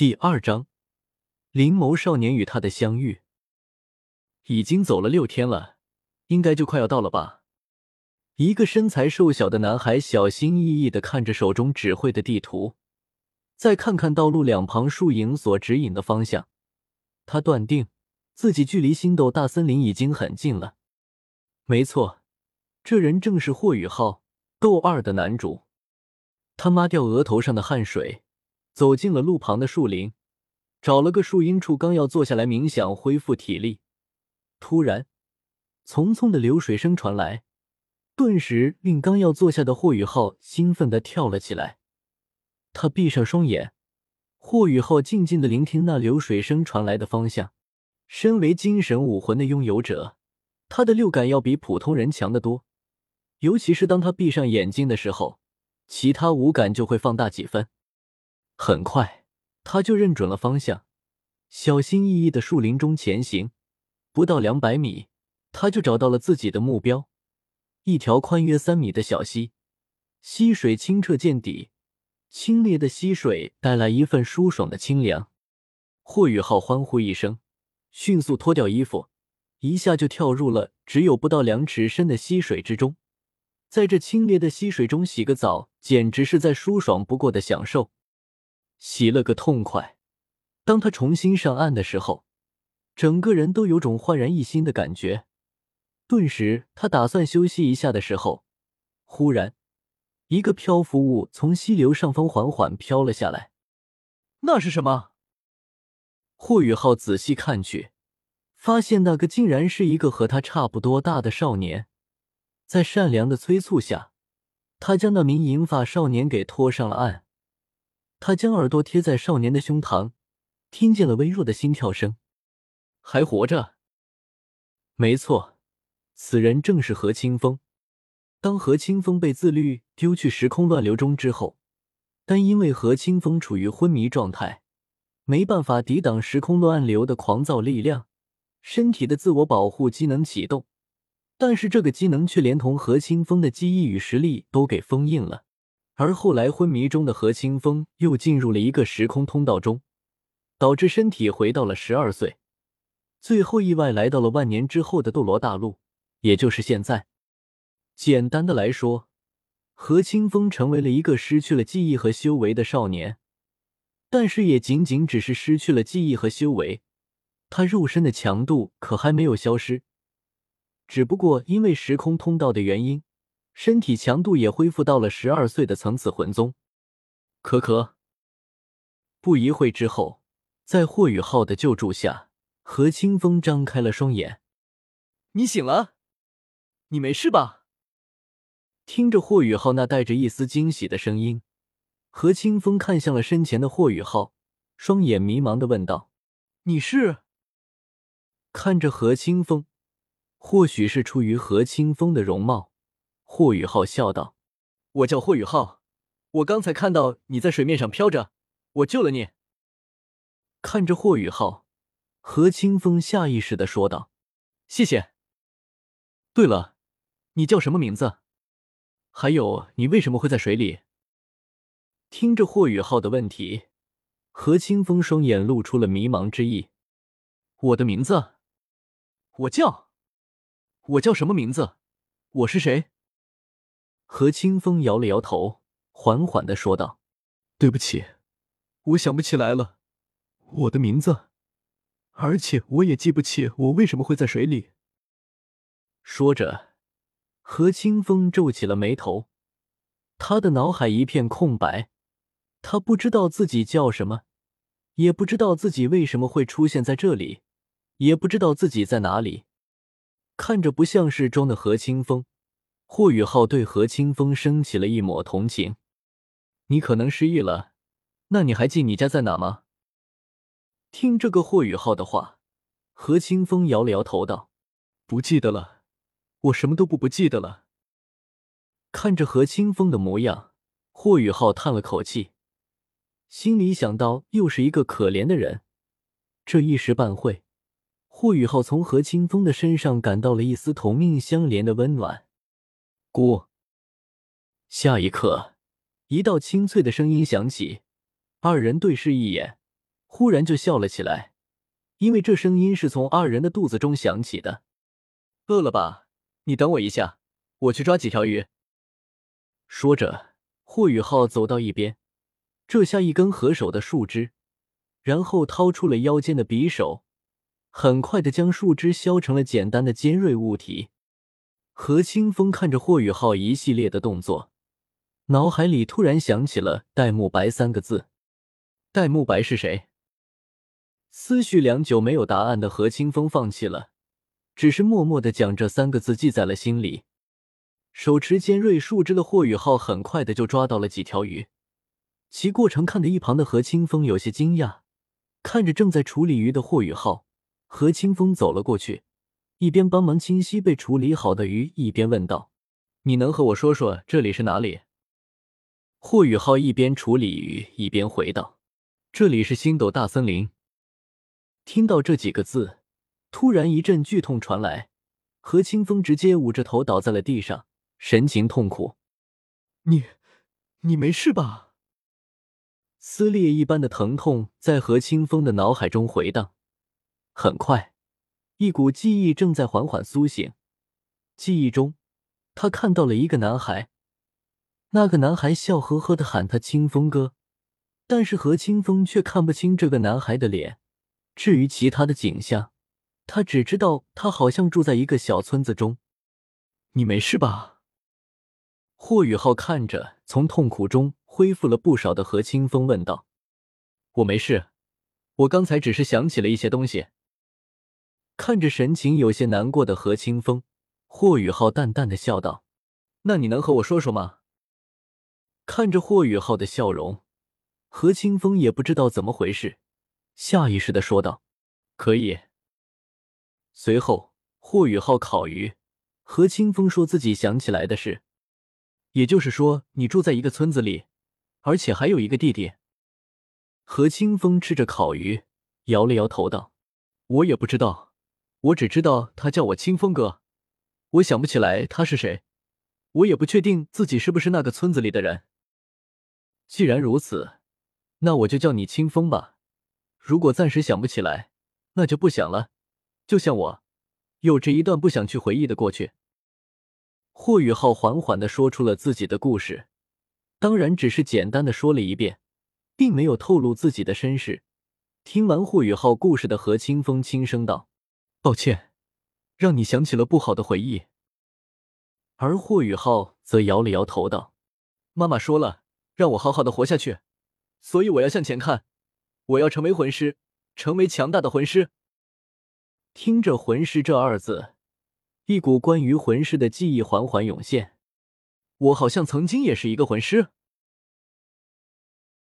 第二章，灵眸少年与他的相遇。已经走了六天了，应该就快要到了吧？一个身材瘦小的男孩小心翼翼的看着手中指挥的地图，再看看道路两旁树影所指引的方向，他断定自己距离星斗大森林已经很近了。没错，这人正是霍雨浩，斗二的男主。他抹掉额头上的汗水，走进了路旁的树林，找了个树荫处，刚要坐下来冥想恢复体力，突然，匆匆的流水声传来，顿时令刚要坐下的霍雨浩兴奋的跳了起来。他闭上双眼，霍雨浩静静的聆听那流水声传来的方向。身为精神武魂的拥有者，他的六感要比普通人强得多，尤其是当他闭上眼睛的时候。其他五感就会放大几分。很快，他就认准了方向，小心翼翼的树林中前行。不到两百米，他就找到了自己的目标——一条宽约三米的小溪。溪水清澈见底，清冽的溪水带来一份舒爽的清凉。霍雨浩欢呼一声，迅速脱掉衣服，一下就跳入了只有不到两尺深的溪水之中。在这清冽的溪水中洗个澡，简直是再舒爽不过的享受。洗了个痛快。当他重新上岸的时候，整个人都有种焕然一新的感觉。顿时，他打算休息一下的时候，忽然，一个漂浮物从溪流上方缓缓飘了下来。那是什么？霍雨浩仔细看去，发现那个竟然是一个和他差不多大的少年。在善良的催促下，他将那名银发少年给拖上了岸。他将耳朵贴在少年的胸膛，听见了微弱的心跳声。还活着？没错，此人正是何清风。当何清风被自律丢去时空乱流中之后，但因为何清风处于昏迷状态，没办法抵挡时空乱流的狂躁力量，身体的自我保护机能启动。但是这个机能却连同何清风的记忆与实力都给封印了，而后来昏迷中的何清风又进入了一个时空通道中，导致身体回到了十二岁，最后意外来到了万年之后的斗罗大陆，也就是现在。简单的来说，何清风成为了一个失去了记忆和修为的少年，但是也仅仅只是失去了记忆和修为，他肉身的强度可还没有消失。只不过因为时空通道的原因，身体强度也恢复到了十二岁的层次魂宗。可可。不一会之后，在霍雨浩的救助下，何清风张开了双眼。你醒了？你没事吧？听着霍雨浩那带着一丝惊喜的声音，何清风看向了身前的霍雨浩，双眼迷茫的问道：“你是？”看着何清风。或许是出于何清风的容貌，霍雨浩笑道：“我叫霍雨浩，我刚才看到你在水面上飘着，我救了你。”看着霍雨浩，何清风下意识的说道：“谢谢。对了，你叫什么名字？还有，你为什么会在水里？”听着霍雨浩的问题，何清风双眼露出了迷茫之意。“我的名字，我叫……”我叫什么名字？我是谁？何清风摇了摇头，缓缓的说道：“对不起，我想不起来了，我的名字，而且我也记不起我为什么会在水里。”说着，何清风皱起了眉头，他的脑海一片空白，他不知道自己叫什么，也不知道自己为什么会出现在这里，也不知道自己在哪里。看着不像是装的何清风，霍雨浩对何清风升起了一抹同情。你可能失忆了，那你还记你家在哪吗？听这个霍雨浩的话，何清风摇了摇头道：“不记得了，我什么都不不记得了。”看着何清风的模样，霍雨浩叹了口气，心里想到又是一个可怜的人，这一时半会。霍雨浩从何清风的身上感到了一丝同命相连的温暖。姑，下一刻，一道清脆的声音响起，二人对视一眼，忽然就笑了起来，因为这声音是从二人的肚子中响起的。饿了吧？你等我一下，我去抓几条鱼。说着，霍雨浩走到一边，折下一根合手的树枝，然后掏出了腰间的匕首，很快的将树枝削成了简单的尖锐物体。何清风看着霍雨浩一系列的动作，脑海里突然想起了“戴沐白”三个字。戴沐白是谁？思绪良久没有答案的何清风放弃了，只是默默的将这三个字记在了心里。手持尖锐树枝的霍雨浩很快的就抓到了几条鱼，其过程看得一旁的何清风有些惊讶。看着正在处理鱼的霍雨浩，何清风走了过去。一边帮忙清洗被处理好的鱼，一边问道：“你能和我说说这里是哪里？”霍雨浩一边处理鱼，一边回道：“这里是星斗大森林。”听到这几个字，突然一阵剧痛传来，何清风直接捂着头倒在了地上，神情痛苦。“你，你没事吧？”撕裂一般的疼痛在何清风的脑海中回荡，很快。一股记忆正在缓缓苏醒，记忆中，他看到了一个男孩，那个男孩笑呵呵的喊他清风哥，但是何清风却看不清这个男孩的脸。至于其他的景象，他只知道他好像住在一个小村子中。你没事吧？霍雨浩看着从痛苦中恢复了不少的何清风问道：“我没事，我刚才只是想起了一些东西。”看着神情有些难过的何清风，霍雨浩淡淡的笑道：“那你能和我说说吗？”看着霍雨浩的笑容，何清风也不知道怎么回事，下意识的说道：“可以。”随后，霍雨浩烤鱼，何清风说自己想起来的事，也就是说，你住在一个村子里，而且还有一个弟弟。何清风吃着烤鱼，摇了摇头道：“我也不知道。”我只知道他叫我清风哥，我想不起来他是谁，我也不确定自己是不是那个村子里的人。既然如此，那我就叫你清风吧。如果暂时想不起来，那就不想了。就像我，有着一段不想去回忆的过去。霍雨浩缓缓的说出了自己的故事，当然只是简单的说了一遍，并没有透露自己的身世。听完霍雨浩故事的何清风轻声道。抱歉，让你想起了不好的回忆。而霍雨浩则摇了摇头道：“妈妈说了，让我好好的活下去，所以我要向前看，我要成为魂师，成为强大的魂师。”听着“魂师”这二字，一股关于魂师的记忆缓缓涌现。我好像曾经也是一个魂师。